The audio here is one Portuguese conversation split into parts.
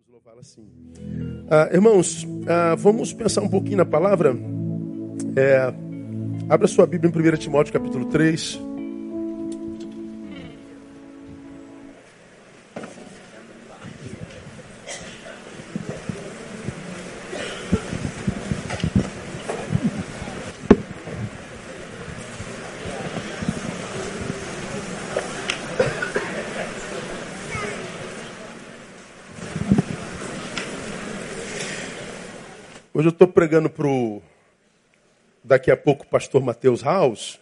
Podemos louvá-la assim. Ah, irmãos, ah, vamos pensar um pouquinho na palavra. É, abra sua Bíblia em 1 Timóteo capítulo 3. Eu estou pregando para o, daqui a pouco, pastor Mateus House.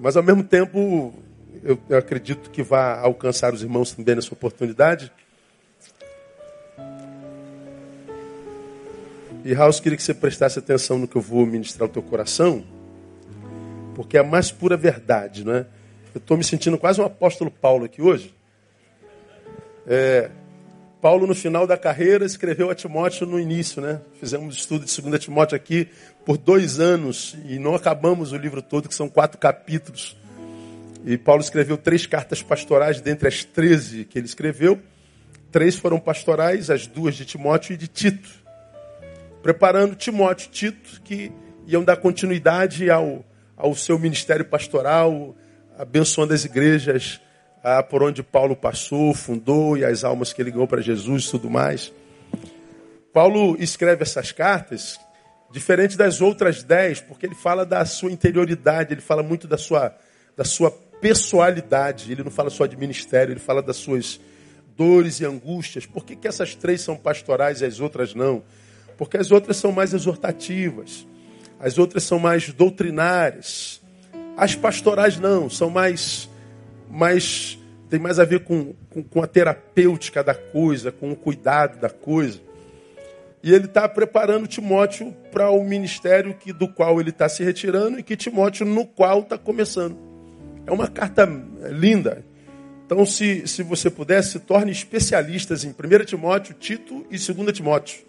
Mas, ao mesmo tempo, eu, eu acredito que vai alcançar os irmãos também nessa oportunidade. E, House, queria que você prestasse atenção no que eu vou ministrar ao teu coração, porque é a mais pura verdade, não é? Eu estou me sentindo quase um apóstolo Paulo aqui hoje. É, Paulo, no final da carreira, escreveu a Timóteo no início, né? Fizemos estudo de 2 Timóteo aqui por dois anos e não acabamos o livro todo, que são quatro capítulos. E Paulo escreveu três cartas pastorais dentre as treze que ele escreveu. Três foram pastorais, as duas de Timóteo e de Tito. Preparando Timóteo e Tito, que iam dar continuidade ao, ao seu ministério pastoral, abençoando as igrejas ah, por onde Paulo passou, fundou e as almas que ele ganhou para Jesus e tudo mais. Paulo escreve essas cartas diferente das outras dez, porque ele fala da sua interioridade, ele fala muito da sua, da sua pessoalidade, ele não fala só de ministério, ele fala das suas dores e angústias. Por que, que essas três são pastorais e as outras não? Porque as outras são mais exortativas, as outras são mais doutrinárias. As pastorais não, são mais mais tem mais a ver com, com, com a terapêutica da coisa, com o cuidado da coisa. E ele está preparando Timóteo para o ministério que, do qual ele está se retirando e que Timóteo no qual está começando. É uma carta linda. Então, se, se você puder, se torne especialistas em 1 Timóteo, Tito e 2 Timóteo.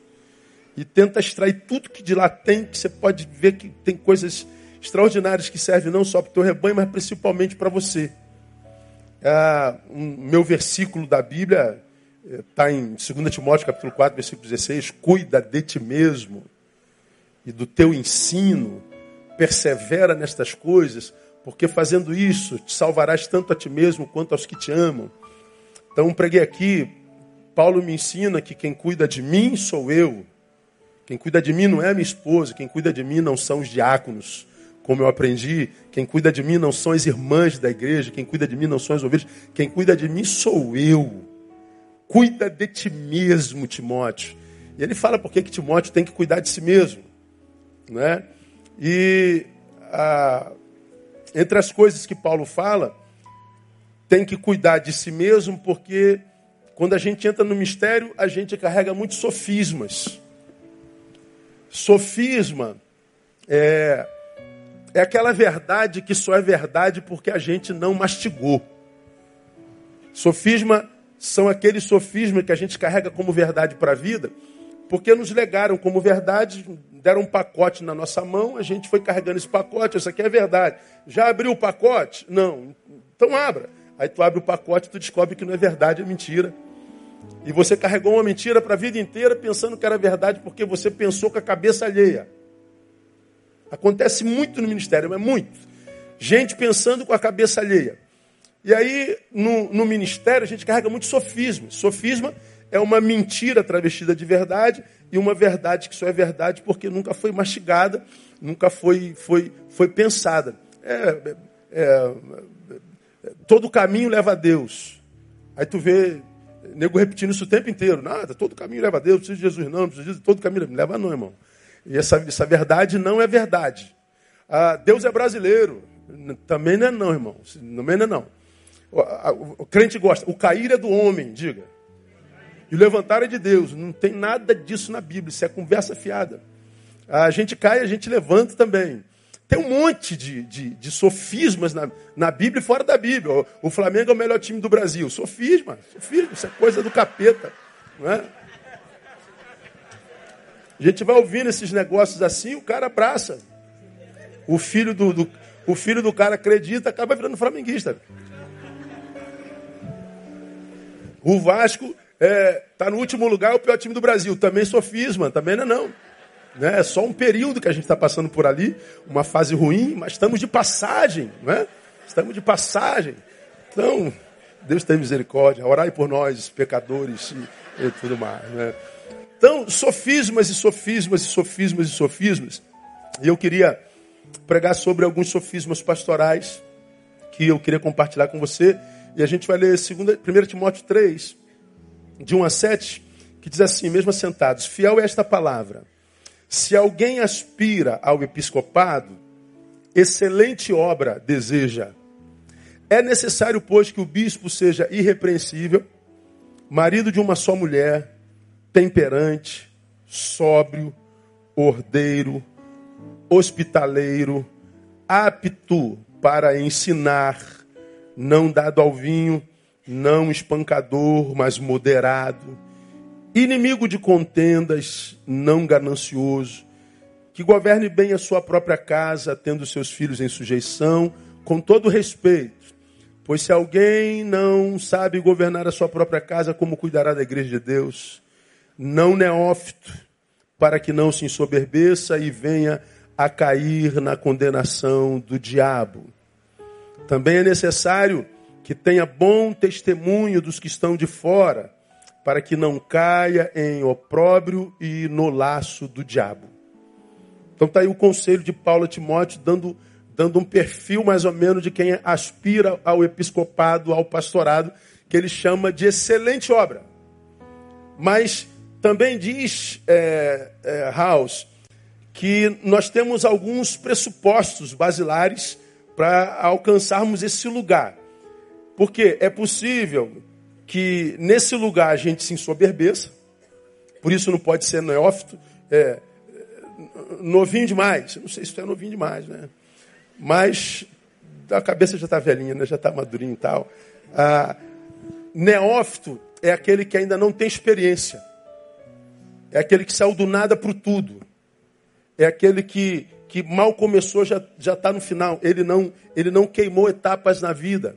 E tenta extrair tudo que de lá tem, que você pode ver que tem coisas extraordinárias que servem não só para o teu rebanho, mas principalmente para você. É, um, meu versículo da Bíblia está é, em 2 Timóteo capítulo 4, versículo 16. Cuida de ti mesmo e do teu ensino. Persevera nestas coisas, porque fazendo isso te salvarás tanto a ti mesmo quanto aos que te amam. Então preguei aqui, Paulo me ensina que quem cuida de mim sou eu. Quem cuida de mim não é a minha esposa, quem cuida de mim não são os diáconos como eu aprendi, quem cuida de mim não são as irmãs da igreja, quem cuida de mim não são as ovelhas, quem cuida de mim sou eu. Cuida de ti mesmo, Timóteo. E ele fala por que Timóteo tem que cuidar de si mesmo. Né? E entre as coisas que Paulo fala, tem que cuidar de si mesmo, porque quando a gente entra no mistério, a gente carrega muitos sofismas. Sofisma é é aquela verdade que só é verdade porque a gente não mastigou. Sofisma são aqueles sofismas que a gente carrega como verdade para a vida, porque nos legaram como verdade, deram um pacote na nossa mão, a gente foi carregando esse pacote, isso aqui é verdade. Já abriu o pacote? Não. Então abra. Aí tu abre o pacote tu descobre que não é verdade, é mentira. E você carregou uma mentira para a vida inteira pensando que era verdade porque você pensou com a cabeça alheia. Acontece muito no ministério, mas muito. Gente pensando com a cabeça alheia. E aí, no, no ministério, a gente carrega muito sofisma. Sofisma é uma mentira travestida de verdade e uma verdade que só é verdade porque nunca foi mastigada, nunca foi, foi, foi pensada. É, é, é, todo caminho leva a Deus. Aí tu vê nego repetindo isso o tempo inteiro. Nada, todo caminho leva a Deus, não precisa de Jesus não, não precisa de todo caminho leva não, irmão. E essa, essa verdade não é verdade. Ah, Deus é brasileiro. Também não é não, irmão. Também não é não. O, a, o, crente gosta. O cair é do homem, diga. E o levantar é de Deus. Não tem nada disso na Bíblia. Isso é conversa fiada. A gente cai, a gente levanta também. Tem um monte de, de, de sofismas na, na Bíblia e fora da Bíblia. O, o Flamengo é o melhor time do Brasil. Sofisma, sofisma, isso é coisa do capeta. Não é? A gente vai ouvindo esses negócios assim, o cara abraça. O filho do, do o filho do cara acredita, acaba virando flamenguista. O Vasco é, tá no último lugar, é o pior time do Brasil. Também sofisma, também não é não. Né? É só um período que a gente está passando por ali, uma fase ruim, mas estamos de passagem, né? Estamos de passagem. Então, Deus tem misericórdia. Orai por nós, pecadores e, e tudo mais, né? Então, sofismas e sofismas e sofismas e sofismas. E eu queria pregar sobre alguns sofismas pastorais que eu queria compartilhar com você. E a gente vai ler 2, 1 Timóteo 3, de 1 a 7, que diz assim, mesmo assentados, fiel é esta palavra. Se alguém aspira ao episcopado, excelente obra deseja. É necessário, pois, que o bispo seja irrepreensível, marido de uma só mulher, temperante, sóbrio, ordeiro, hospitaleiro, apto para ensinar, não dado ao vinho, não espancador, mas moderado, inimigo de contendas, não ganancioso, que governe bem a sua própria casa, tendo seus filhos em sujeição, com todo respeito. Pois se alguém não sabe governar a sua própria casa, como cuidará da igreja de Deus? Não neófito, para que não se ensoberbeça e venha a cair na condenação do diabo. Também é necessário que tenha bom testemunho dos que estão de fora, para que não caia em opróbrio e no laço do diabo. Então está aí o conselho de Paulo a Timóteo, dando, dando um perfil mais ou menos de quem aspira ao episcopado, ao pastorado, que ele chama de excelente obra. Mas também diz é, é, House que nós temos alguns pressupostos basilares para alcançarmos esse lugar. Porque é possível que nesse lugar a gente se ensoberbeça, por isso não pode ser neófito, é, novinho demais. Não sei se tu é novinho demais, né? Mas a cabeça já está velhinha, né? já está madurinho e tal. Ah, neófito é aquele que ainda não tem experiência. É aquele que saiu do nada para o tudo é aquele que, que mal começou, já está no final. Ele não, ele não queimou etapas na vida.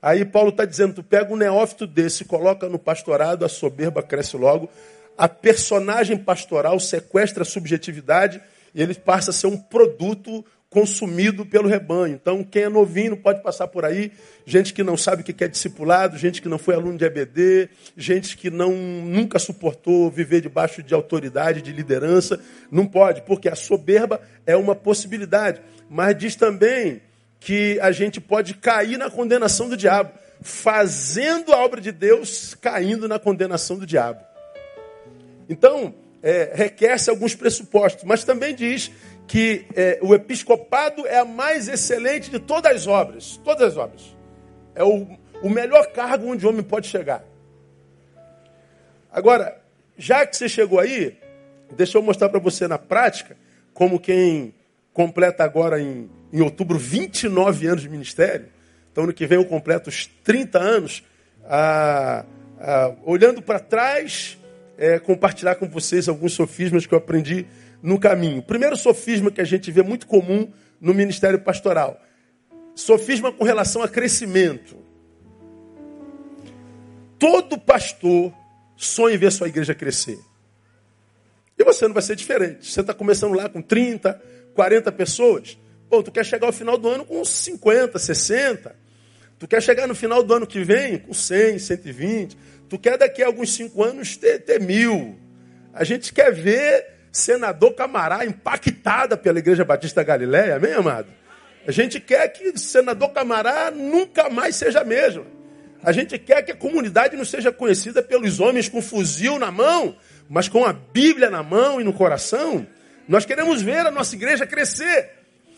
Aí Paulo está dizendo: tu pega um neófito desse, coloca no pastorado, a soberba cresce logo. A personagem pastoral sequestra a subjetividade e ele passa a ser um produto consumido pelo rebanho. Então, quem é novinho pode passar por aí, gente que não sabe o que é discipulado, gente que não foi aluno de EBD, gente que não nunca suportou viver debaixo de autoridade, de liderança, não pode, porque a soberba é uma possibilidade. Mas diz também que a gente pode cair na condenação do diabo, fazendo a obra de Deus caindo na condenação do diabo. Então, é, requer-se alguns pressupostos, mas também diz que é, o episcopado é a mais excelente de todas as obras. Todas as obras. É o, o melhor cargo onde o homem pode chegar. Agora, já que você chegou aí, deixa eu mostrar para você na prática, como quem completa agora em, em outubro 29 anos de ministério. Então, ano que vem eu completo os 30 anos. Ah, ah, olhando para trás, é, compartilhar com vocês alguns sofismas que eu aprendi no caminho. Primeiro sofisma que a gente vê muito comum no ministério pastoral. Sofisma com relação a crescimento. Todo pastor sonha em ver sua igreja crescer. E você não vai ser diferente. Você está começando lá com 30, 40 pessoas. Pô, tu quer chegar ao final do ano com 50, 60. Tu quer chegar no final do ano que vem com 100, 120. Tu quer daqui a alguns cinco anos ter, ter mil. A gente quer ver senador Camará impactada pela Igreja Batista Galileia, amém, amado? A gente quer que senador Camará nunca mais seja a mesma. A gente quer que a comunidade não seja conhecida pelos homens com fuzil na mão, mas com a Bíblia na mão e no coração. Nós queremos ver a nossa igreja crescer.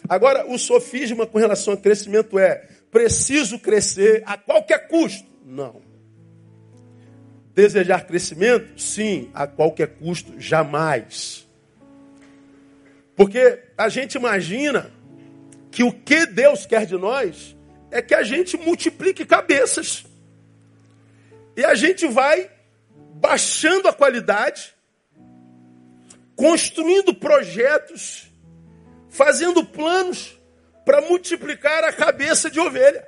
Agora, o sofisma com relação ao crescimento é: preciso crescer a qualquer custo? Não. Desejar crescimento? Sim, a qualquer custo, jamais. Porque a gente imagina que o que Deus quer de nós é que a gente multiplique cabeças. E a gente vai baixando a qualidade, construindo projetos, fazendo planos para multiplicar a cabeça de ovelha.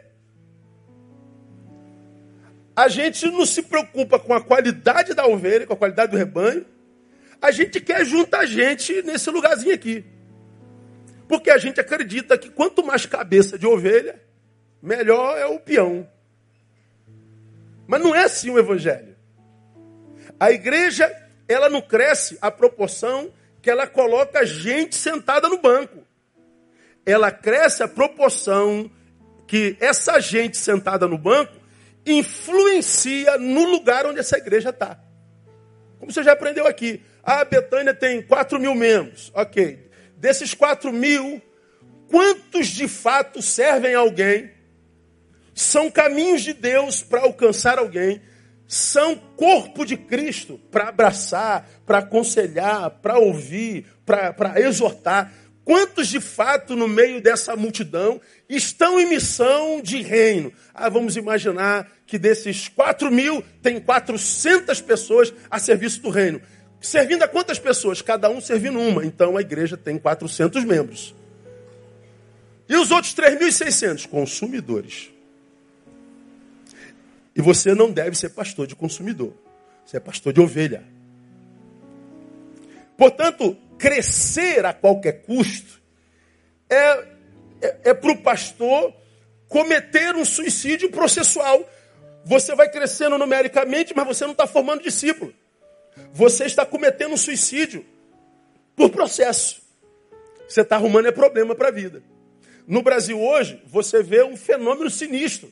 A gente não se preocupa com a qualidade da ovelha, com a qualidade do rebanho. A gente quer juntar gente nesse lugarzinho aqui. Porque a gente acredita que quanto mais cabeça de ovelha, melhor é o peão. Mas não é assim o evangelho. A igreja, ela não cresce à proporção que ela coloca gente sentada no banco. Ela cresce à proporção que essa gente sentada no banco influencia no lugar onde essa igreja está. Como você já aprendeu aqui. A Betânia tem 4 mil membros. Ok. Desses 4 mil, quantos de fato servem a alguém? São caminhos de Deus para alcançar alguém. São corpo de Cristo para abraçar, para aconselhar, para ouvir, para exortar. Quantos de fato no meio dessa multidão estão em missão de reino? Ah, vamos imaginar que desses 4 mil tem 400 pessoas a serviço do reino. Servindo a quantas pessoas? Cada um servindo uma. Então a igreja tem 400 membros. E os outros 3.600? Consumidores. E você não deve ser pastor de consumidor. Você é pastor de ovelha. Portanto, crescer a qualquer custo é, é, é para o pastor cometer um suicídio processual. Você vai crescendo numericamente, mas você não está formando discípulo você está cometendo um suicídio por processo. Você está arrumando é problema para a vida. No Brasil hoje, você vê um fenômeno sinistro,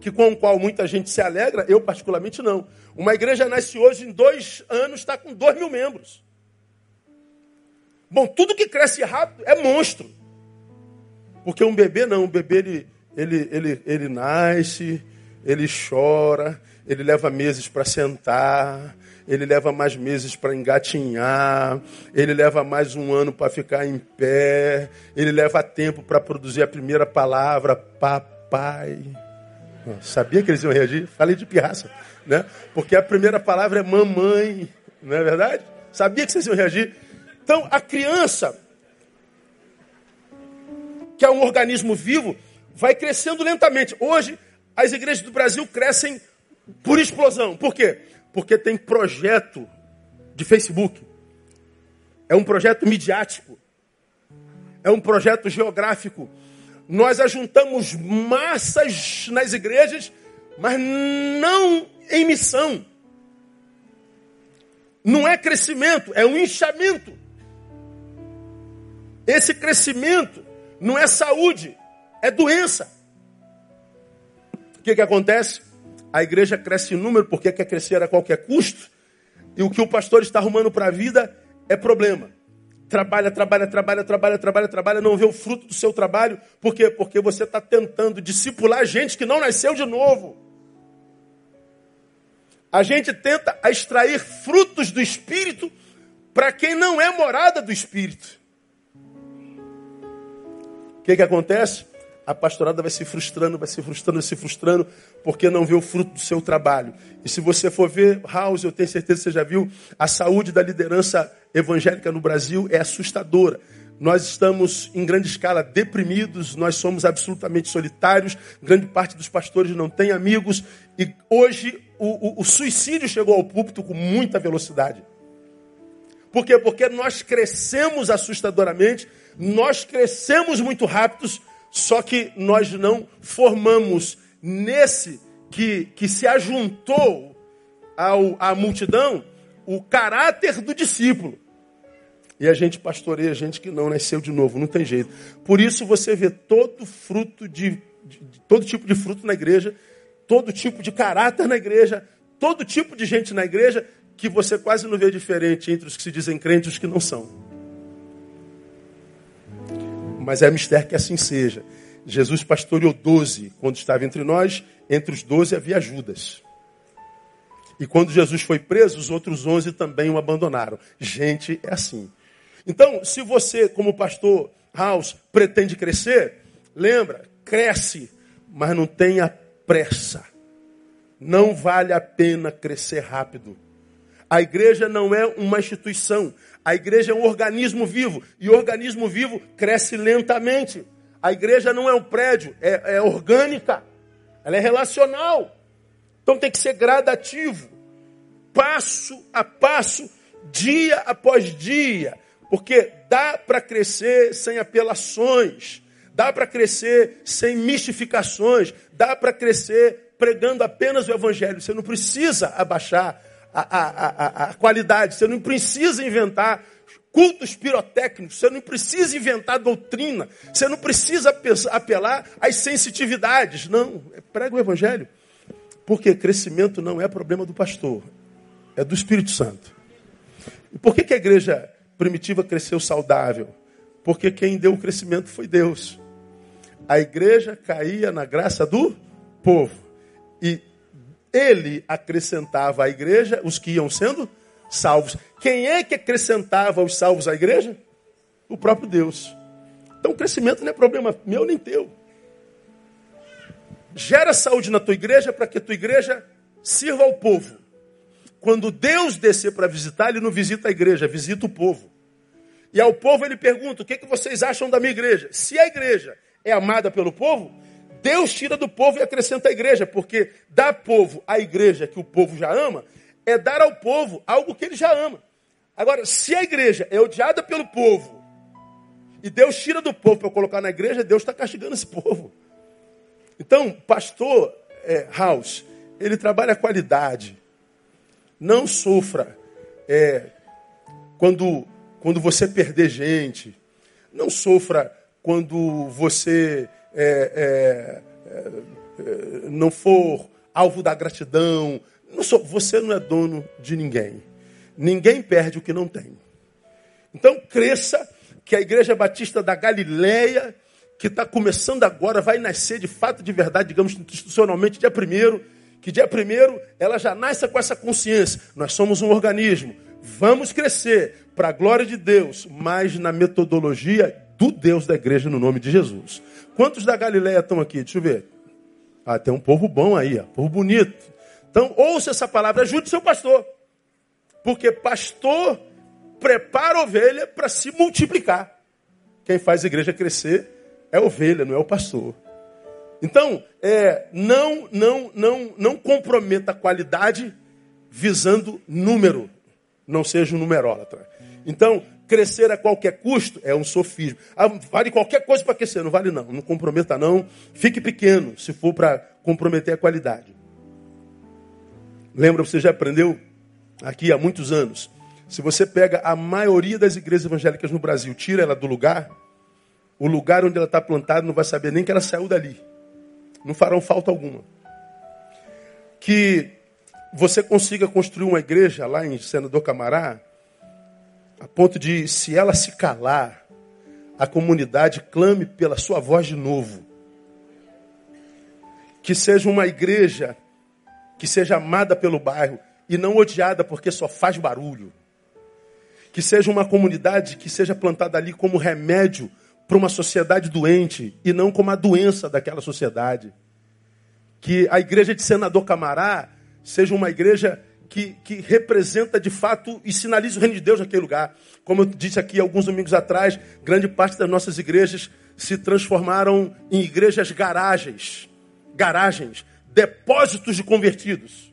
que com o qual muita gente se alegra, eu particularmente não. Uma igreja nasce hoje, em dois anos, está com dois mil membros. Bom, tudo que cresce rápido é monstro. Porque um bebê não, um bebê ele, ele, ele, ele nasce, ele chora, ele leva meses para sentar, ele leva mais meses para engatinhar, ele leva mais um ano para ficar em pé, ele leva tempo para produzir a primeira palavra, papai. Sabia que eles iam reagir? Falei de pirraça, né? Porque a primeira palavra é mamãe, não é verdade? Sabia que vocês iam reagir? Então, a criança, que é um organismo vivo, vai crescendo lentamente. Hoje, as igrejas do Brasil crescem por explosão. Por quê? Porque tem projeto de Facebook. É um projeto midiático. É um projeto geográfico. Nós ajuntamos massas nas igrejas, mas não em missão. Não é crescimento, é um inchamento. Esse crescimento não é saúde, é doença. O que, que acontece? A igreja cresce em número porque quer crescer a qualquer custo. E o que o pastor está arrumando para a vida é problema. Trabalha, trabalha, trabalha, trabalha, trabalha, trabalha, não vê o fruto do seu trabalho. Por quê? Porque você está tentando discipular gente que não nasceu de novo. A gente tenta extrair frutos do Espírito para quem não é morada do Espírito. O que, que acontece? A pastorada vai se frustrando, vai se frustrando, vai se frustrando, porque não vê o fruto do seu trabalho. E se você for ver, House, eu tenho certeza que você já viu, a saúde da liderança evangélica no Brasil é assustadora. Nós estamos em grande escala deprimidos, nós somos absolutamente solitários, grande parte dos pastores não tem amigos, e hoje o, o, o suicídio chegou ao púlpito com muita velocidade. Por quê? Porque nós crescemos assustadoramente, nós crescemos muito rápidos, só que nós não formamos nesse que, que se ajuntou ao, à multidão o caráter do discípulo. E a gente pastoreia gente que não nasceu de novo, não tem jeito. Por isso você vê todo fruto de, de, de todo tipo de fruto na igreja, todo tipo de caráter na igreja, todo tipo de gente na igreja que você quase não vê diferente entre os que se dizem crentes e os que não são mas é mistério que assim seja. Jesus pastoreou doze quando estava entre nós, entre os doze havia Judas. E quando Jesus foi preso, os outros onze também o abandonaram. Gente, é assim. Então, se você, como pastor House, pretende crescer, lembra, cresce, mas não tenha pressa. Não vale a pena crescer rápido. A igreja não é uma instituição. A igreja é um organismo vivo. E o organismo vivo cresce lentamente. A igreja não é um prédio, é, é orgânica. Ela é relacional. Então tem que ser gradativo, passo a passo, dia após dia, porque dá para crescer sem apelações, dá para crescer sem mistificações, dá para crescer pregando apenas o Evangelho. Você não precisa abaixar a, a, a, qualidade, você não precisa inventar cultos pirotécnicos, você não precisa inventar doutrina, você não precisa apelar às sensitividades. Não, é prega o Evangelho. Porque crescimento não é problema do pastor, é do Espírito Santo. E por que, que a igreja primitiva cresceu saudável? Porque quem deu o crescimento foi Deus. A igreja caía na graça do povo. E ele acrescentava à igreja os que iam sendo salvos. Quem é que acrescentava os salvos à igreja? O próprio Deus. Então o crescimento não é problema meu nem teu. Gera saúde na tua igreja para que a tua igreja sirva ao povo. Quando Deus descer para visitar, ele não visita a igreja, visita o povo. E ao povo ele pergunta: o que, que vocês acham da minha igreja? Se a igreja é amada pelo povo, Deus tira do povo e acrescenta a igreja, porque dar povo à igreja que o povo já ama é dar ao povo algo que ele já ama. Agora, se a igreja é odiada pelo povo e Deus tira do povo para colocar na igreja, Deus está castigando esse povo. Então, pastor é, House, ele trabalha a qualidade. Não sofra é, quando, quando você perder gente. Não sofra quando você é, é, é não for alvo da gratidão, não sou, você não é dono de ninguém. Ninguém perde o que não tem. Então cresça que a Igreja Batista da Galileia, que está começando agora, vai nascer de fato, de verdade, digamos institucionalmente, dia primeiro, que dia primeiro ela já nasce com essa consciência. Nós somos um organismo. Vamos crescer para a glória de Deus, mas na metodologia do Deus da igreja, no nome de Jesus. Quantos da Galileia estão aqui? Deixa eu ver. Ah, tem um povo bom aí, ó, povo bonito. Então, ouça essa palavra, ajude seu pastor. Porque pastor prepara a ovelha para se multiplicar. Quem faz a igreja crescer é a ovelha, não é o pastor. Então, é, não, não, não, não comprometa a qualidade visando número. Não seja um numerólatra. Então, crescer a qualquer custo é um sofismo. Ah, vale qualquer coisa para crescer, não vale não. Não comprometa não. Fique pequeno, se for para comprometer a qualidade. Lembra, você já aprendeu aqui há muitos anos. Se você pega a maioria das igrejas evangélicas no Brasil, tira ela do lugar, o lugar onde ela está plantada não vai saber nem que ela saiu dali. Não farão falta alguma. Que você consiga construir uma igreja lá em Senador Camará, a ponto de, se ela se calar, a comunidade clame pela sua voz de novo. Que seja uma igreja que seja amada pelo bairro e não odiada porque só faz barulho. Que seja uma comunidade que seja plantada ali como remédio para uma sociedade doente e não como a doença daquela sociedade. Que a igreja de Senador Camará seja uma igreja que, que representa de fato e sinaliza o reino de Deus naquele lugar. Como eu disse aqui alguns domingos atrás, grande parte das nossas igrejas se transformaram em igrejas garagens. Garagens depósitos de convertidos.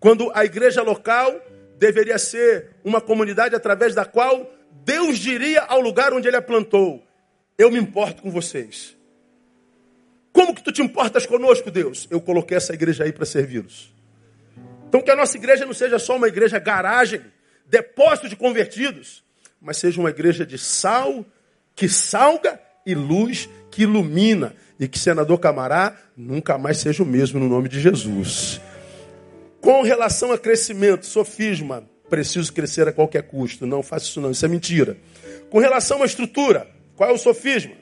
Quando a igreja local deveria ser uma comunidade através da qual Deus diria ao lugar onde ele a plantou: Eu me importo com vocês. Como que tu te importas conosco, Deus? Eu coloquei essa igreja aí para servi-los. Então que a nossa igreja não seja só uma igreja garagem, depósito de convertidos, mas seja uma igreja de sal que salga e luz que ilumina e que senador Camará nunca mais seja o mesmo no nome de Jesus. Com relação a crescimento, sofisma, preciso crescer a qualquer custo. Não faça isso não, isso é mentira. Com relação à estrutura, qual é o sofisma?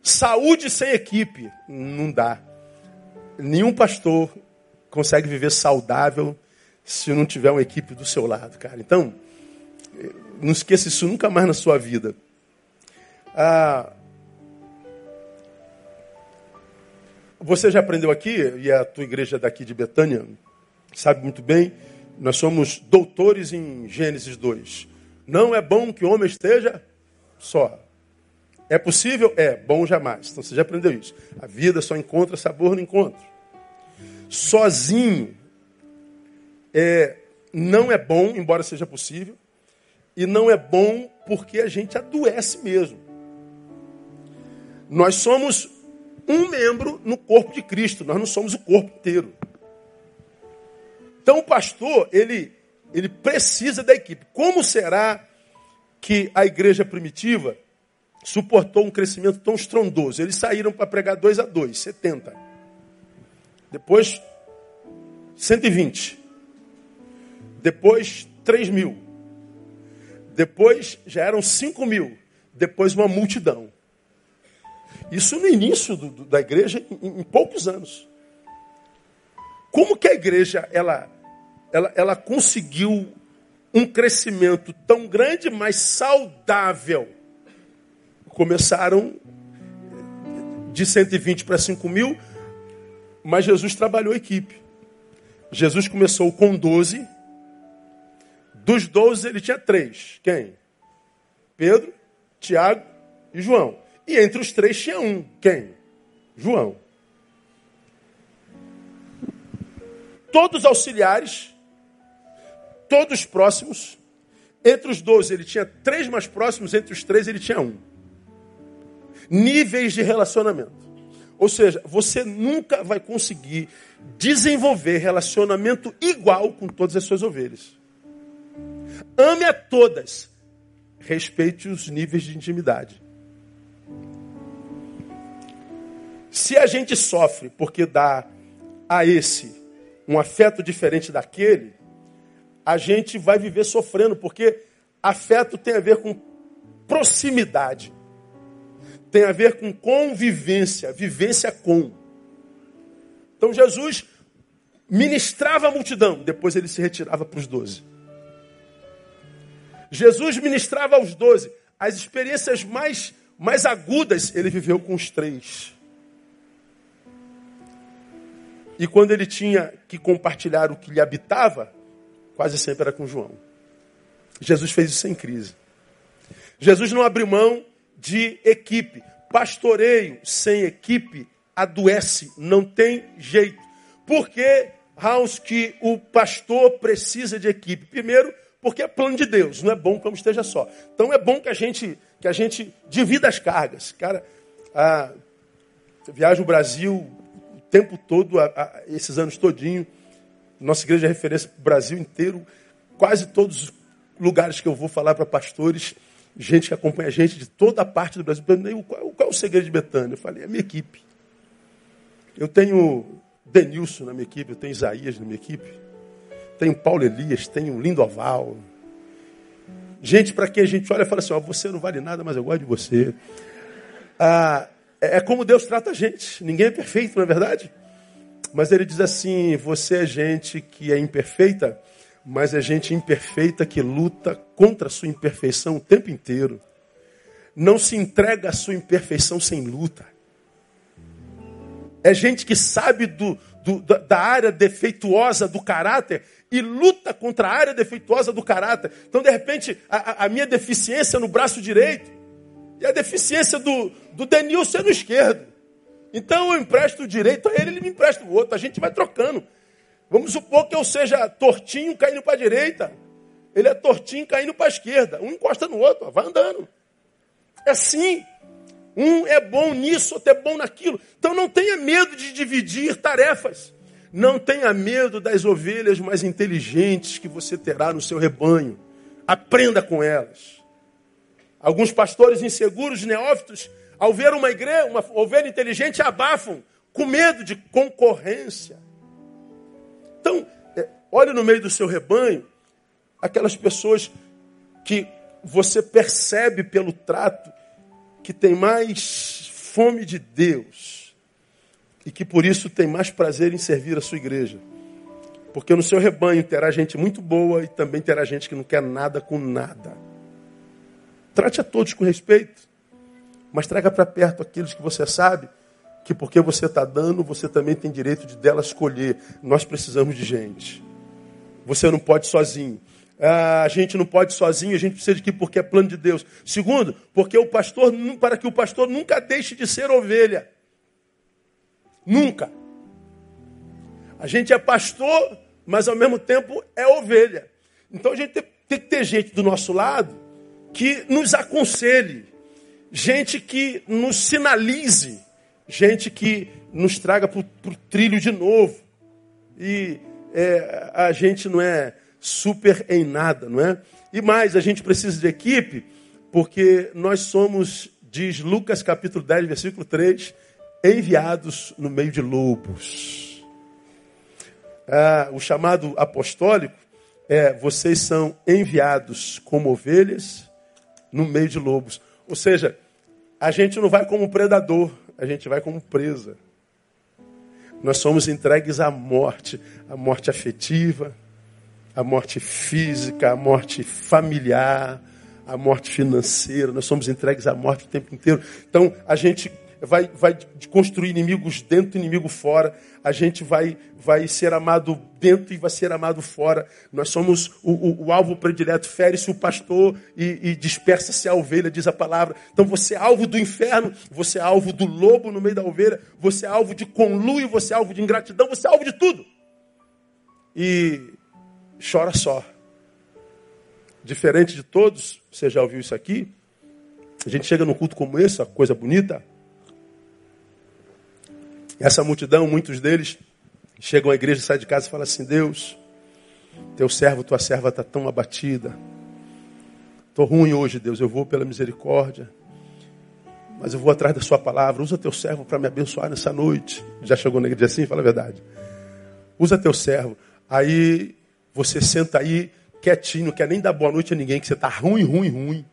Saúde sem equipe, não dá. Nenhum pastor consegue viver saudável se não tiver uma equipe do seu lado, cara. Então, não esqueça isso nunca mais na sua vida. Ah, Você já aprendeu aqui, e a tua igreja daqui de Betânia sabe muito bem, nós somos doutores em Gênesis 2. Não é bom que o homem esteja só. É possível? É. Bom jamais. Então você já aprendeu isso. A vida só encontra sabor no encontro. Sozinho é, não é bom, embora seja possível. E não é bom porque a gente adoece mesmo. Nós somos um membro no corpo de Cristo, nós não somos o corpo inteiro. Então o pastor, ele, ele precisa da equipe. Como será que a igreja primitiva suportou um crescimento tão estrondoso? Eles saíram para pregar dois a dois, 70. Depois, 120. Depois, 3 mil. Depois, já eram 5 mil. Depois, uma multidão. Isso no início do, do, da igreja, em, em, poucos anos. Como que a igreja ela, ela, ela conseguiu um crescimento tão grande, mas saudável? Começaram de 120 para 5 mil, mas Jesus trabalhou a equipe. Jesus começou com 12. Dos 12 ele tinha três. Quem? Pedro, Tiago e João. E entre os três tinha um. Quem? João. Todos auxiliares, todos próximos. Entre os doze ele tinha três mais próximos, entre os três ele tinha um. Níveis de relacionamento. Ou seja, você nunca vai conseguir desenvolver relacionamento igual com todas as suas ovelhas. Ame a todas. Respeite os níveis de intimidade. Se a gente sofre porque dá a esse um afeto diferente daquele, a gente vai viver sofrendo, porque afeto tem a ver com proximidade, tem a ver com convivência, vivência com. Então Jesus ministrava a multidão, depois ele se retirava para os doze. Jesus ministrava aos doze. As experiências mais, mais agudas ele viveu com os três. E quando ele tinha que compartilhar o que lhe habitava, quase sempre era com João. Jesus fez isso sem crise. Jesus não abriu mão de equipe. Pastoreio sem equipe adoece, não tem jeito. Por que, House, que o pastor precisa de equipe? Primeiro, porque é plano de Deus, não é bom que eu esteja só. Então é bom que a gente, que a gente divida as cargas. Cara, a, viaja o Brasil tempo todo, a, a, esses anos todinho. Nossa igreja é referência para o Brasil inteiro. Quase todos os lugares que eu vou falar para pastores, gente que acompanha a gente de toda a parte do Brasil. Qual, qual é o segredo de Betânia? Eu falei, é a minha equipe. Eu tenho Denilson na minha equipe, eu tenho Isaías na minha equipe, tenho Paulo Elias, tenho Lindoval. Gente para quem a gente olha e fala assim, ó, você não vale nada, mas eu gosto de você. Ah, é, é como Deus trata a gente. Ninguém é perfeito, não é verdade? Mas ele diz assim: você é gente que é imperfeita, mas é gente imperfeita que luta contra a sua imperfeição o tempo inteiro. Não se entrega à sua imperfeição sem luta. É gente que sabe do, do, da área defeituosa do caráter e luta contra a área defeituosa do caráter. Então, de repente, a, a minha deficiência no braço direito e a deficiência do, do Denilson é no esquerdo. Então eu empresto o direito a ele, ele me empresta o outro. A gente vai trocando. Vamos supor que eu seja tortinho caindo para a direita. Ele é tortinho caindo para a esquerda. Um encosta no outro, vai andando. É assim. Um é bom nisso, outro é bom naquilo. Então não tenha medo de dividir tarefas. Não tenha medo das ovelhas mais inteligentes que você terá no seu rebanho. Aprenda com elas. Alguns pastores inseguros, neófitos, ao ver uma igreja, uma ovelha inteligente, abafam com medo de concorrência. Então, é, olhe no meio do seu rebanho aquelas pessoas que você percebe pelo trato que tem mais fome de Deus e que por isso tem mais prazer em servir a sua igreja. Porque no seu rebanho terá gente muito boa e também terá gente que não quer nada com nada. Trate a todos com respeito, mas traga para perto aqueles que você sabe que porque você está dando, você também tem direito de dela escolher. Nós precisamos de gente. Você não pode sozinho. a gente não pode sozinho, a gente precisa de que porque é plano de Deus. Segundo, porque o pastor, para que o pastor nunca deixe de ser ovelha. Nunca. A gente é pastor, mas ao mesmo tempo é ovelha. Então a gente tem que ter gente do nosso lado que nos aconselhe, gente que nos sinalize, gente que nos traga para o trilho de novo. E é, a gente não é super em nada, não é? E mais, a gente precisa de equipe, porque nós somos, diz Lucas capítulo 10, versículo 3, enviados no meio de lobos. Ah, o chamado apostólico é: vocês são enviados como ovelhas no meio de lobos. Ou seja, a gente não vai como predador, a gente vai como presa. Nós somos entregues à morte, à morte afetiva, a morte física, a morte familiar, a morte financeira. Nós somos entregues à morte o tempo inteiro. Então, a gente vai, vai construir inimigos dentro inimigo fora. A gente vai, vai ser amado dentro e vai ser amado fora. Nós somos o, o, o alvo predileto. Fere-se o pastor e, e dispersa-se a ovelha, diz a palavra. Então você é alvo do inferno, você é alvo do lobo no meio da ovelha, você é alvo de conluio, você é alvo de ingratidão, você é alvo de tudo. E chora só. Diferente de todos, você já ouviu isso aqui? A gente chega num culto como esse, coisa bonita. Essa multidão, muitos deles chegam à igreja, saem de casa e falam assim: Deus, teu servo, tua serva está tão abatida. Estou ruim hoje, Deus, eu vou pela misericórdia. Mas eu vou atrás da sua palavra. Usa teu servo para me abençoar nessa noite. Já chegou na igreja assim? Fala a verdade. Usa teu servo. Aí você senta aí quietinho, não quer nem dar boa noite a ninguém, que você está ruim, ruim, ruim.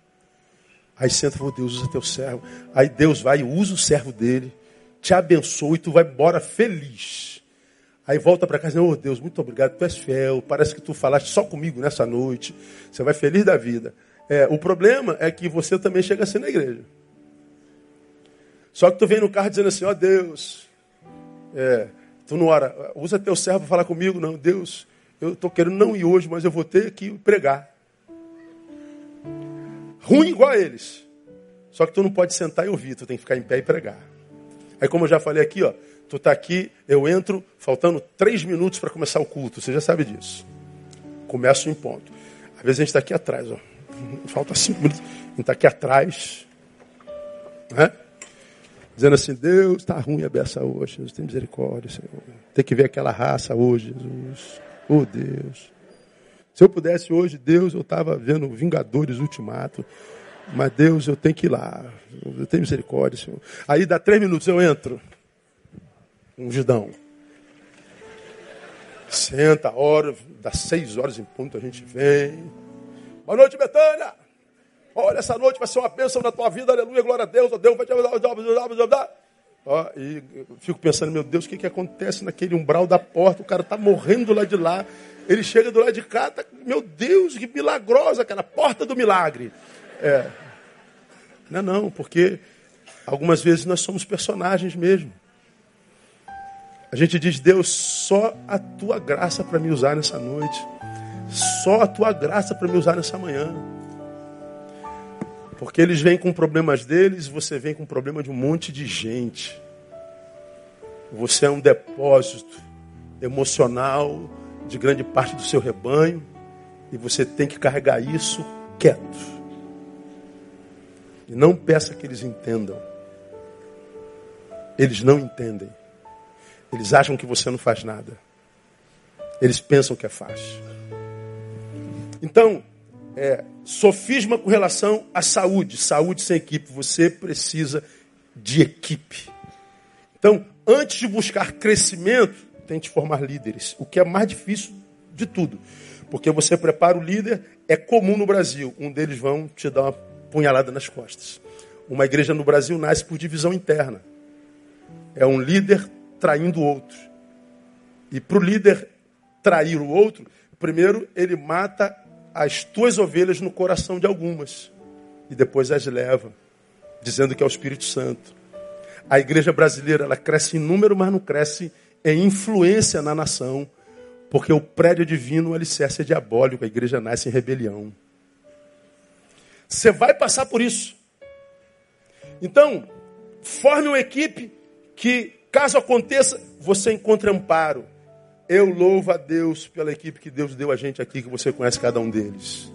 Aí senta e fala, Deus, usa teu servo. Aí Deus vai e usa o servo dele, te abençoa e tu vai embora feliz. Aí volta para casa e oh Deus, muito obrigado, tu és fiel, parece que tu falaste só comigo nessa noite. Você vai feliz da vida. É, o problema é que você também chega assim na igreja. Só que tu vem no carro dizendo assim, ó oh, Deus, é, tu não ora, usa teu servo para falar comigo, não, Deus, eu estou querendo não ir hoje, mas eu vou ter que pregar. Ruim igual a eles. Só que tu não pode sentar e ouvir, tu tem que ficar em pé e pregar. Aí como eu já falei aqui, ó, tu está aqui, eu entro, faltando três minutos para começar o culto, você já sabe disso. Começo em ponto. Às vezes a gente está aqui atrás, ó. Falta cinco minutos, a gente está aqui atrás. Né? Dizendo assim, Deus, está ruim a beça hoje, Jesus tem misericórdia, Senhor. Tem que ver aquela raça hoje, Jesus. Oh Deus. Se eu pudesse hoje, Deus, eu estava vendo Vingadores Ultimato. Mas Deus, eu tenho que ir lá. Eu tenho misericórdia, Senhor. Aí dá três minutos, eu entro. Um judão. Senta, hora, dá seis horas em ponto, a gente vem. Boa noite, Betânia. Olha, essa noite vai ser uma bênção na tua vida, aleluia, glória a Deus, ó Deus vai te Ó, e fico pensando, meu Deus, o que, que acontece naquele umbral da porta? O cara está morrendo lá de lá. Ele chega do lado de cá, tá, meu Deus, que milagrosa aquela porta do milagre. É. Não, não, porque algumas vezes nós somos personagens mesmo. A gente diz, Deus, só a tua graça para me usar nessa noite. Só a tua graça para me usar nessa manhã. Porque eles vêm com problemas deles, você vem com problema de um monte de gente. Você é um depósito emocional de grande parte do seu rebanho e você tem que carregar isso quieto. E não peça que eles entendam. Eles não entendem. Eles acham que você não faz nada. Eles pensam que é fácil. Então, é, sofisma com relação à saúde. Saúde sem equipe. Você precisa de equipe. Então, antes de buscar crescimento, tente formar líderes. O que é mais difícil de tudo. Porque você prepara o líder, é comum no Brasil. Um deles vão te dar uma punhalada nas costas. Uma igreja no Brasil nasce por divisão interna. É um líder traindo o outro. E para o líder trair o outro, primeiro ele mata as tuas ovelhas no coração de algumas e depois as leva, dizendo que é o Espírito Santo. A igreja brasileira ela cresce em número, mas não cresce em influência na nação, Porque o prédio divino, o alicerce é diabólico, a igreja nasce em rebelião. Você vai passar por isso. Então, forme uma equipe que, caso aconteça, você encontre amparo. Eu louvo a Deus pela equipe que Deus deu a gente aqui, que você conhece cada um deles.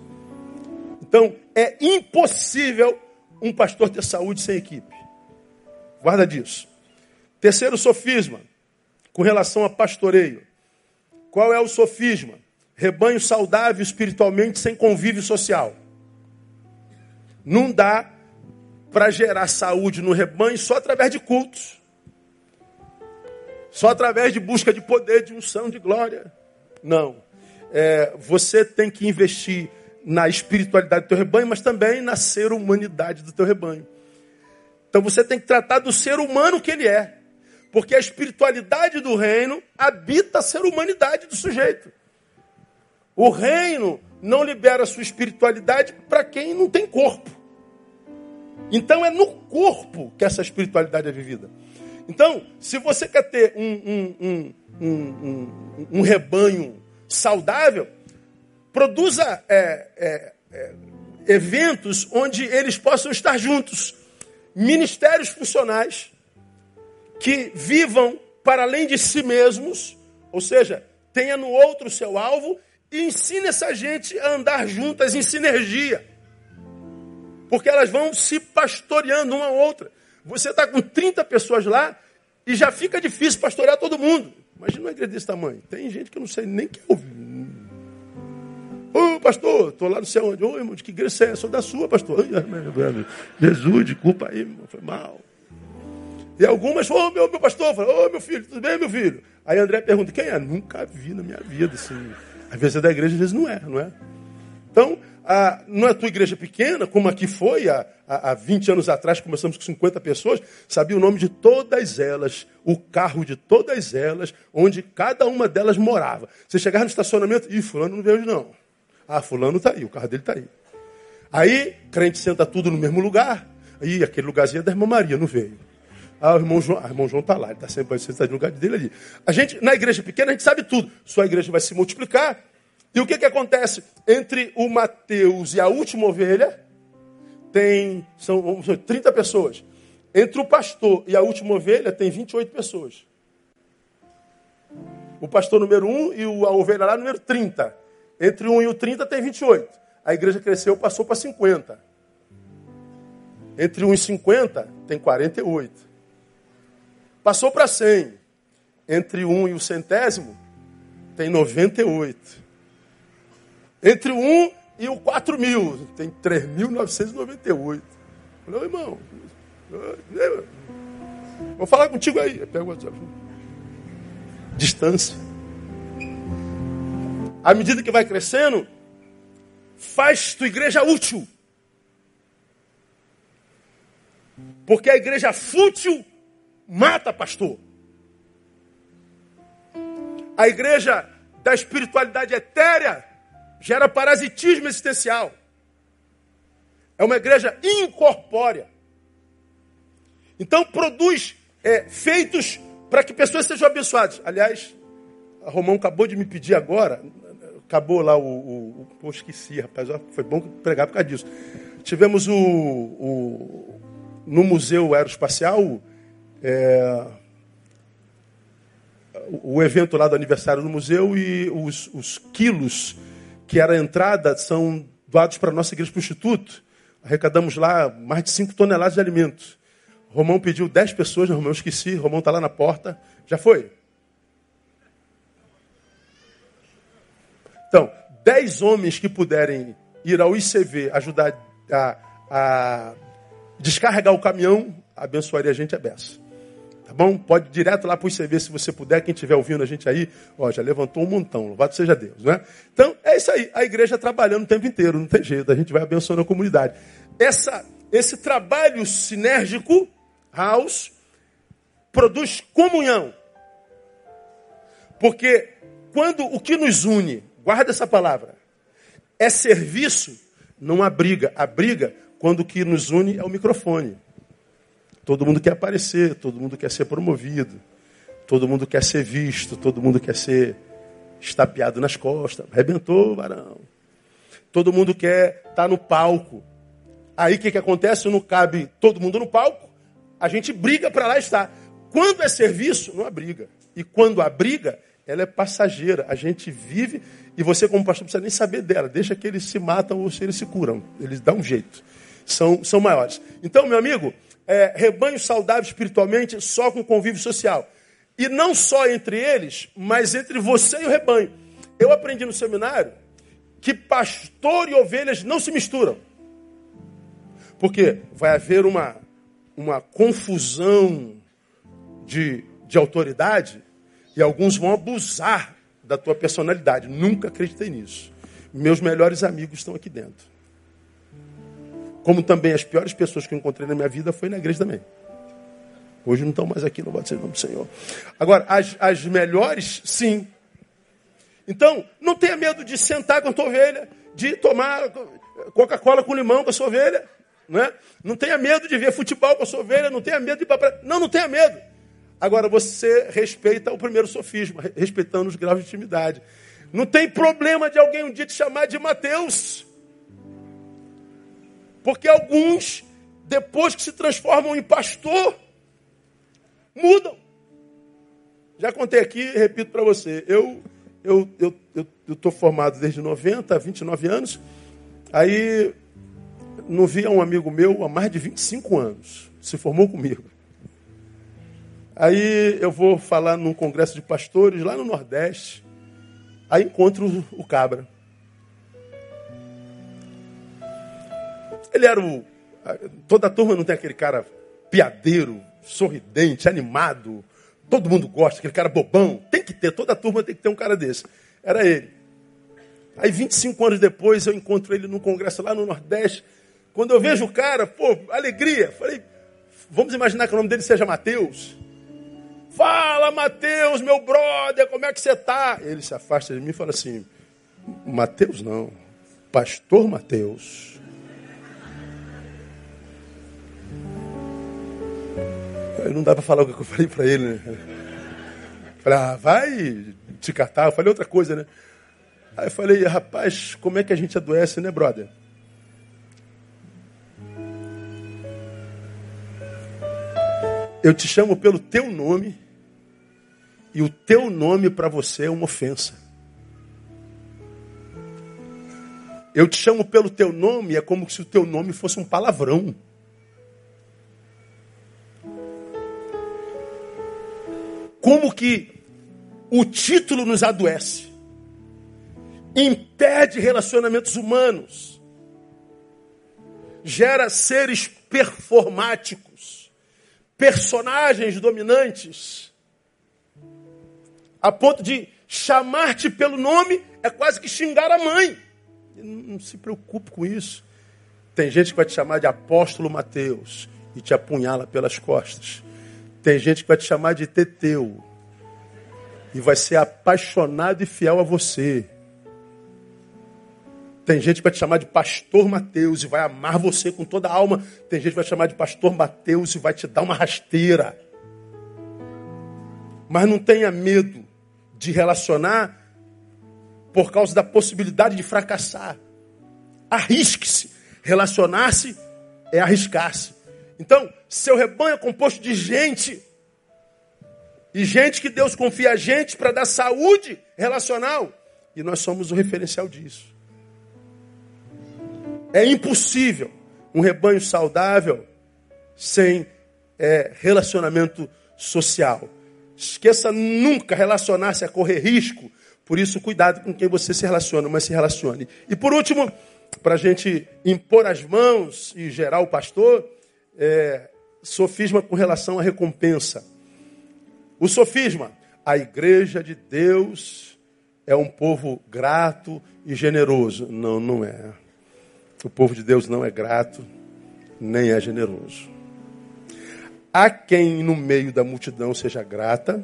Então, é impossível um pastor ter saúde sem equipe. Guarda disso. Terceiro sofisma, com relação a pastoreio. Qual é o sofisma? Rebanho saudável espiritualmente sem convívio social. Não dá para gerar saúde no rebanho só através de cultos. Só através de busca de poder, de unção, de glória. Não. É, você tem que investir na espiritualidade do teu rebanho, mas também na ser humanidade do teu rebanho. Então você tem que tratar do ser humano que ele é. Porque a espiritualidade do reino habita a ser humanidade do sujeito. O reino não libera a sua espiritualidade para quem não tem corpo. Então é no corpo que essa espiritualidade é vivida. Então, se você quer ter um, um, um, um rebanho saudável, produza é, é, é, eventos onde eles possam estar juntos. Ministérios funcionais que vivam para além de si mesmos, ou seja, tenha no outro seu alvo e ensine essa gente a andar juntas em sinergia. Porque elas vão se pastoreando uma a outra. Você está com 30 pessoas lá e já fica difícil pastorear todo mundo. Imagina uma igreja desse tamanho. Tem gente que eu não sei nem que ouvir. Ô, pastor, estou lá no céu onde? Ô, irmão, de que igreja é? Sou da sua, pastor. Jesus, de culpa aí, irmão, foi mal. E algumas, ô, meu, meu pastor, ô, meu filho, tudo bem, meu filho? Aí André pergunta, quem é? Nunca vi na minha vida, assim. Às vezes é da igreja, às vezes não é, não é? Então, a, não é tua igreja pequena, como aqui foi há, há 20 anos atrás, começamos com 50 pessoas, sabia o nome de todas elas, o carro de todas elas, onde cada uma delas morava. Você chegava no estacionamento, e fulano não veio hoje não. Ah, fulano está aí, o carro dele está aí. Aí, crente senta tudo no mesmo lugar, aí aquele lugarzinho é da irmã Maria, não veio. Ah, o irmão João, ah, o irmão João está lá, ele está sempre sentado no lugar dele ali. A gente, na igreja pequena, a gente sabe tudo. Sua igreja vai se multiplicar, e o que, que acontece? Entre o Mateus e a última ovelha, tem são, são 30 pessoas. Entre o pastor e a última ovelha, tem 28 pessoas. O pastor número 1 e a ovelha lá, número 30. Entre 1 e o 30 tem 28. A igreja cresceu, passou para 50. Entre 1 e 50 tem 48. Passou para 100. Entre 1 e o centésimo tem 98. Entre o 1 e o 4 mil, tem 3.998. Falei, irmão, vou falar contigo aí. Pega o WhatsApp. Distância. À medida que vai crescendo, faz tua igreja útil. Porque a igreja fútil mata pastor. A igreja da espiritualidade etérea gera parasitismo existencial. É uma igreja incorpórea. Então produz é, feitos para que pessoas sejam abençoadas. Aliás, a Romão acabou de me pedir agora, acabou lá o. o, o pô, esqueci, rapaz, foi bom pregar por causa disso. Tivemos o, o no Museu Aeroespacial é, o evento lá do aniversário do museu e os, os quilos que era a entrada, são doados para a nossa igreja Instituto. Arrecadamos lá mais de 5 toneladas de alimentos. Romão pediu 10 pessoas, Romão eu esqueci, Romão está lá na porta. Já foi? Então, 10 homens que puderem ir ao ICV ajudar a, a descarregar o caminhão, abençoaria a gente a beça. Tá bom? Pode ir direto lá para o ICV se você puder. Quem estiver ouvindo a gente aí, ó, já levantou um montão. Louvado seja Deus, né? Então, é isso aí. A igreja trabalhando o tempo inteiro, não tem jeito. A gente vai abençoando a comunidade. Essa, esse trabalho sinérgico, house, produz comunhão. Porque quando o que nos une, guarda essa palavra, é serviço, não há briga. A briga, quando o que nos une é o microfone. Todo mundo quer aparecer, todo mundo quer ser promovido, todo mundo quer ser visto, todo mundo quer ser estapeado nas costas. Arrebentou, varão. Todo mundo quer estar tá no palco. Aí o que, que acontece? Não cabe todo mundo no palco. A gente briga para lá estar. Quando é serviço, não há briga. E quando há briga, ela é passageira. A gente vive e você, como pastor, não precisa nem saber dela. Deixa que eles se matam ou se eles se curam. Eles dão um jeito. São, são maiores. Então, meu amigo, é, rebanho saudável espiritualmente só com convívio social. E não só entre eles, mas entre você e o rebanho. Eu aprendi no seminário que pastor e ovelhas não se misturam. Porque vai haver uma, uma confusão de, de autoridade e alguns vão abusar da tua personalidade. Nunca acreditei nisso. Meus melhores amigos estão aqui dentro. Como também as piores pessoas que eu encontrei na minha vida foi na igreja também. Hoje não estão mais aqui, não pode ser o nome do Senhor. Agora, as, as melhores, sim. Então, não tenha medo de sentar com a tua ovelha, de tomar Coca-Cola com limão com a sua ovelha. Não, é? não tenha medo de ver futebol com a sua ovelha, não tenha medo de ir para praia. Não, não tenha medo. Agora, você respeita o primeiro sofisma, respeitando os graus de intimidade. Não tem problema de alguém um dia te chamar de Mateus. Porque alguns, depois que se transformam em pastor, mudam. Já contei aqui, repito para você. Eu eu eu estou formado desde 90, 29 anos. Aí não via um amigo meu há mais de 25 anos. Se formou comigo. Aí eu vou falar num congresso de pastores lá no Nordeste. Aí encontro o cabra. Ele era o. Toda a turma não tem aquele cara piadeiro, sorridente, animado. Todo mundo gosta, aquele cara bobão. Tem que ter, toda a turma tem que ter um cara desse. Era ele. Aí 25 anos depois eu encontro ele num congresso lá no Nordeste. Quando eu vejo o cara, pô, alegria. Falei, vamos imaginar que o nome dele seja Mateus. Fala, Mateus, meu brother, como é que você está? Ele se afasta de mim e fala assim: Mateus não, Pastor Mateus. Não dá para falar o que eu falei para ele, né? Falei, ah, vai te catar. Eu falei outra coisa, né? Aí eu falei, rapaz, como é que a gente adoece, né, brother? Eu te chamo pelo teu nome, e o teu nome para você é uma ofensa. Eu te chamo pelo teu nome, é como se o teu nome fosse um palavrão. Como que o título nos adoece, impede relacionamentos humanos, gera seres performáticos, personagens dominantes, a ponto de chamar-te pelo nome é quase que xingar a mãe. Não se preocupe com isso. Tem gente que vai te chamar de apóstolo Mateus e te apunhala pelas costas. Tem gente que vai te chamar de Teteu e vai ser apaixonado e fiel a você. Tem gente que vai te chamar de pastor Mateus e vai amar você com toda a alma. Tem gente que vai te chamar de pastor Mateus e vai te dar uma rasteira. Mas não tenha medo de relacionar por causa da possibilidade de fracassar. Arrisque-se. Relacionar-se é arriscar-se. Então, seu rebanho é composto de gente. E gente que Deus confia a gente para dar saúde relacional. E nós somos o referencial disso. É impossível um rebanho saudável sem é, relacionamento social. Esqueça nunca relacionar-se a correr risco. Por isso, cuidado com quem você se relaciona, mas se relacione. E por último, para a gente impor as mãos e gerar o pastor, é, sofisma com relação à recompensa. O sofisma, a igreja de Deus é um povo grato e generoso. Não, não é. O povo de Deus não é grato, nem é generoso. Há quem no meio da multidão seja grata,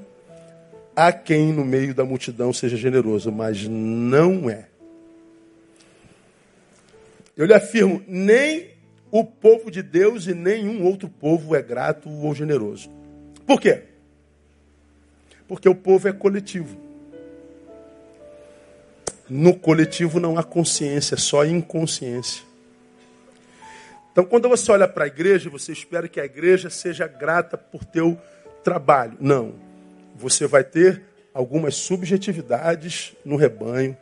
há quem no meio da multidão seja generoso, mas não é. Eu lhe afirmo, nem o povo de Deus e nenhum outro povo é grato ou generoso. Por quê? Porque o povo é coletivo. No coletivo não há consciência, só inconsciência. Então, quando você olha para a igreja, você espera que a igreja seja grata por teu trabalho. Não. Você vai ter algumas subjetividades no rebanho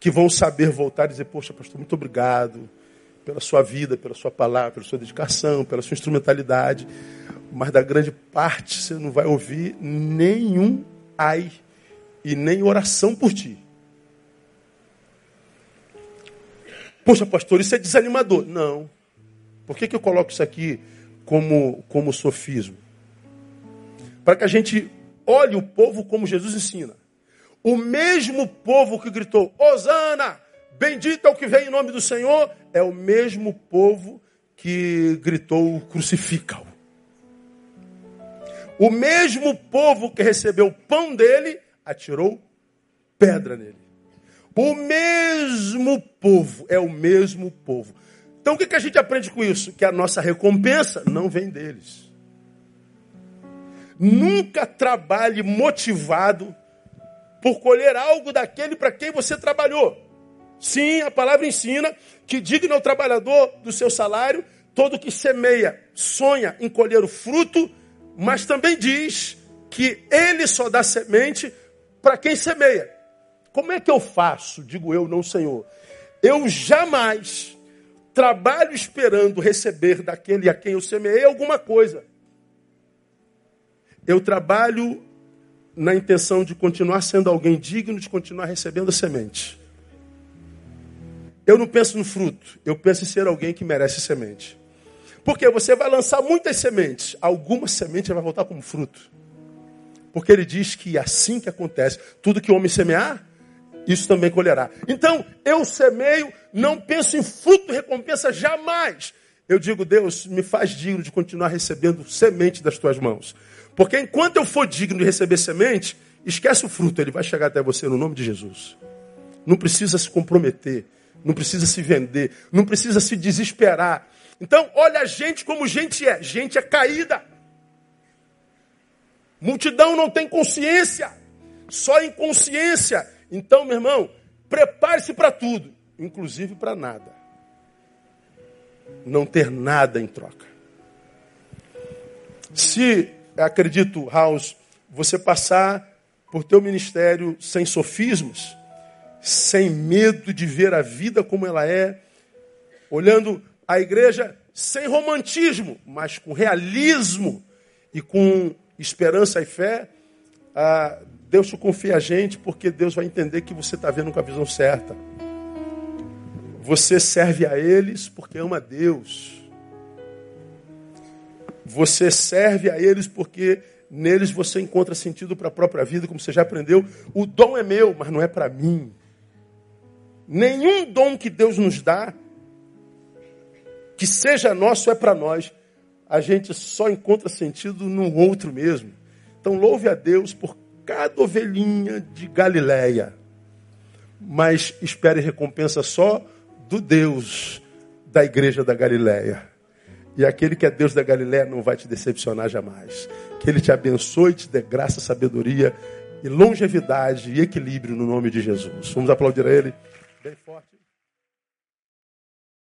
que vão saber voltar e dizer: Poxa, pastor, muito obrigado pela sua vida, pela sua palavra, pela sua dedicação, pela sua instrumentalidade. Mas da grande parte você não vai ouvir nenhum ai e nem oração por ti. Poxa, pastor, isso é desanimador. Não. Por que, que eu coloco isso aqui como, como sofismo? Para que a gente olhe o povo como Jesus ensina. O mesmo povo que gritou, Osana, bendito é o que vem em nome do Senhor, é o mesmo povo que gritou, crucifica-o. O mesmo povo que recebeu o pão dele, atirou pedra nele. O mesmo povo, é o mesmo povo. Então o que, que a gente aprende com isso? Que a nossa recompensa não vem deles. Nunca trabalhe motivado por colher algo daquele para quem você trabalhou. Sim, a palavra ensina que digno é o trabalhador do seu salário, todo que semeia sonha em colher o fruto, mas também diz que ele só dá semente para quem semeia. Como é que eu faço? Digo eu, não Senhor. Eu jamais trabalho esperando receber daquele a quem eu semeei alguma coisa. Eu trabalho na intenção de continuar sendo alguém digno de continuar recebendo a semente. Eu não penso no fruto, eu penso em ser alguém que merece semente. Porque você vai lançar muitas sementes, alguma semente vai voltar como fruto. Porque ele diz que assim que acontece, tudo que o homem semear, isso também colherá. Então, eu semeio, não penso em fruto, recompensa jamais. Eu digo, Deus, me faz digno de continuar recebendo semente das tuas mãos. Porque enquanto eu for digno de receber semente, esquece o fruto, ele vai chegar até você no nome de Jesus. Não precisa se comprometer, não precisa se vender, não precisa se desesperar. Então, olha a gente como gente é. Gente é caída. Multidão não tem consciência, só inconsciência. Então, meu irmão, prepare-se para tudo, inclusive para nada. Não ter nada em troca. Se acredito, House, você passar por teu ministério sem sofismos, sem medo de ver a vida como ela é, olhando a igreja sem romantismo, mas com realismo e com esperança e fé, ah, Deus confia a gente porque Deus vai entender que você está vendo com a visão certa. Você serve a eles porque ama Deus. Você serve a eles porque neles você encontra sentido para a própria vida, como você já aprendeu. O dom é meu, mas não é para mim. Nenhum dom que Deus nos dá, que seja nosso, é para nós. A gente só encontra sentido no outro mesmo. Então louve a Deus por cada ovelhinha de Galiléia. Mas espere recompensa só do Deus da igreja da Galiléia. E aquele que é Deus da Galiléia não vai te decepcionar jamais. Que Ele te abençoe, te dê graça, sabedoria e longevidade e equilíbrio no nome de Jesus. Vamos aplaudir a Ele bem forte.